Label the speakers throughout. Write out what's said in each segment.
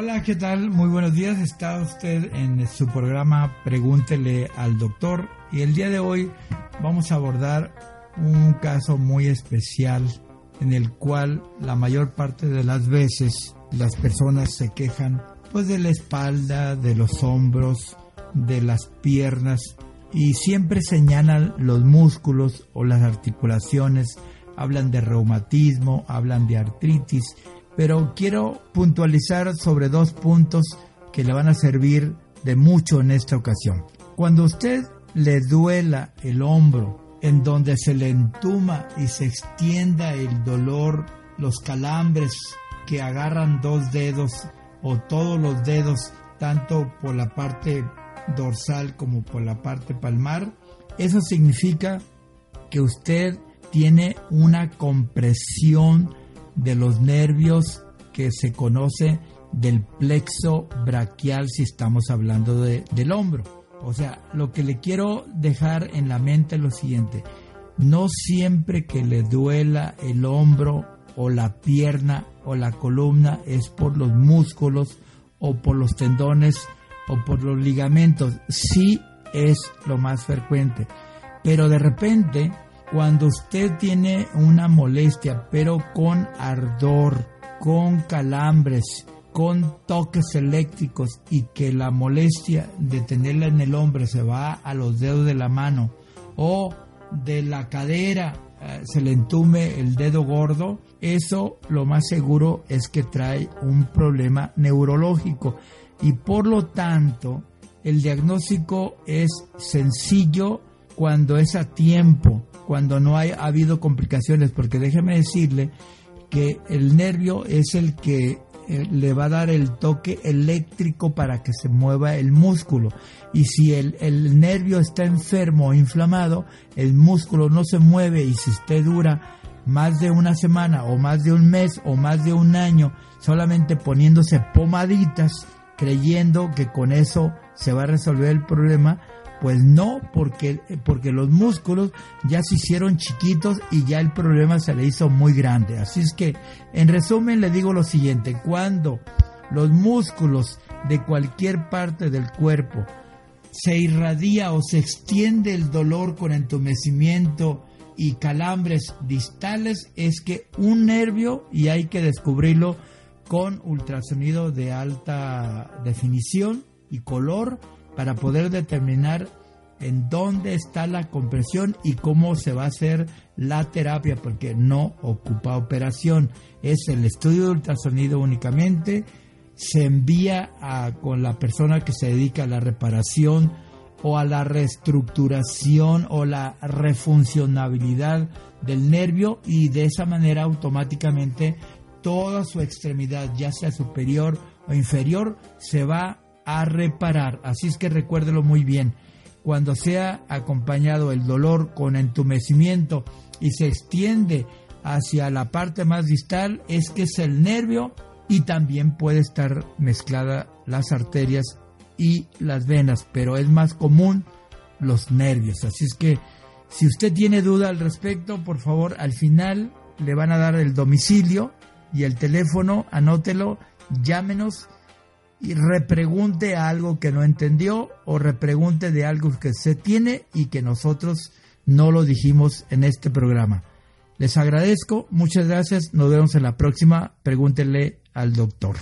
Speaker 1: Hola, ¿qué tal? Muy buenos días. Está usted en su programa Pregúntele al doctor y el día de hoy vamos a abordar un caso muy especial en el cual la mayor parte de las veces las personas se quejan pues de la espalda, de los hombros, de las piernas y siempre señalan los músculos o las articulaciones, hablan de reumatismo, hablan de artritis, pero quiero puntualizar sobre dos puntos que le van a servir de mucho en esta ocasión. Cuando usted le duela el hombro, en donde se le entuma y se extienda el dolor, los calambres que agarran dos dedos o todos los dedos, tanto por la parte dorsal como por la parte palmar, eso significa que usted tiene una compresión de los nervios que se conoce del plexo braquial si estamos hablando de, del hombro. O sea, lo que le quiero dejar en la mente es lo siguiente, no siempre que le duela el hombro o la pierna o la columna es por los músculos o por los tendones o por los ligamentos. Sí es lo más frecuente. Pero de repente, cuando usted tiene una molestia, pero con ardor, con calambres, con toques eléctricos y que la molestia de tenerla en el hombre se va a los dedos de la mano o de la cadera eh, se le entume el dedo gordo, eso lo más seguro es que trae un problema neurológico. Y por lo tanto el diagnóstico es sencillo cuando es a tiempo, cuando no ha habido complicaciones, porque déjeme decirle que el nervio es el que eh, le va a dar el toque eléctrico para que se mueva el músculo. Y si el, el nervio está enfermo o inflamado, el músculo no se mueve y si usted dura más de una semana o más de un mes o más de un año solamente poniéndose pomaditas, creyendo que con eso se va a resolver el problema, pues no, porque, porque los músculos ya se hicieron chiquitos y ya el problema se le hizo muy grande. Así es que, en resumen, le digo lo siguiente, cuando los músculos de cualquier parte del cuerpo se irradia o se extiende el dolor con entumecimiento y calambres distales, es que un nervio, y hay que descubrirlo con ultrasonido de alta definición y color, para poder determinar en dónde está la compresión y cómo se va a hacer la terapia, porque no ocupa operación. Es el estudio de ultrasonido únicamente, se envía a, con la persona que se dedica a la reparación o a la reestructuración o la refuncionabilidad del nervio y de esa manera automáticamente toda su extremidad, ya sea superior o inferior, se va a reparar. Así es que recuérdelo muy bien. Cuando sea acompañado el dolor con entumecimiento y se extiende hacia la parte más distal, es que es el nervio y también puede estar mezclada las arterias y las venas, pero es más común los nervios. Así es que si usted tiene duda al respecto, por favor, al final le van a dar el domicilio y el teléfono, anótelo, llámenos y repregunte algo que no entendió o repregunte de algo que se tiene y que nosotros no lo dijimos en este programa. Les agradezco, muchas gracias, nos vemos en la próxima, pregúntenle al doctor.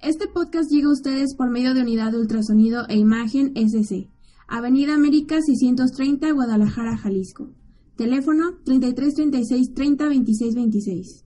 Speaker 2: Este podcast llega a ustedes por medio de Unidad de Ultrasonido e Imagen SC, Avenida América 630, Guadalajara, Jalisco. Teléfono 3336 30 26 26.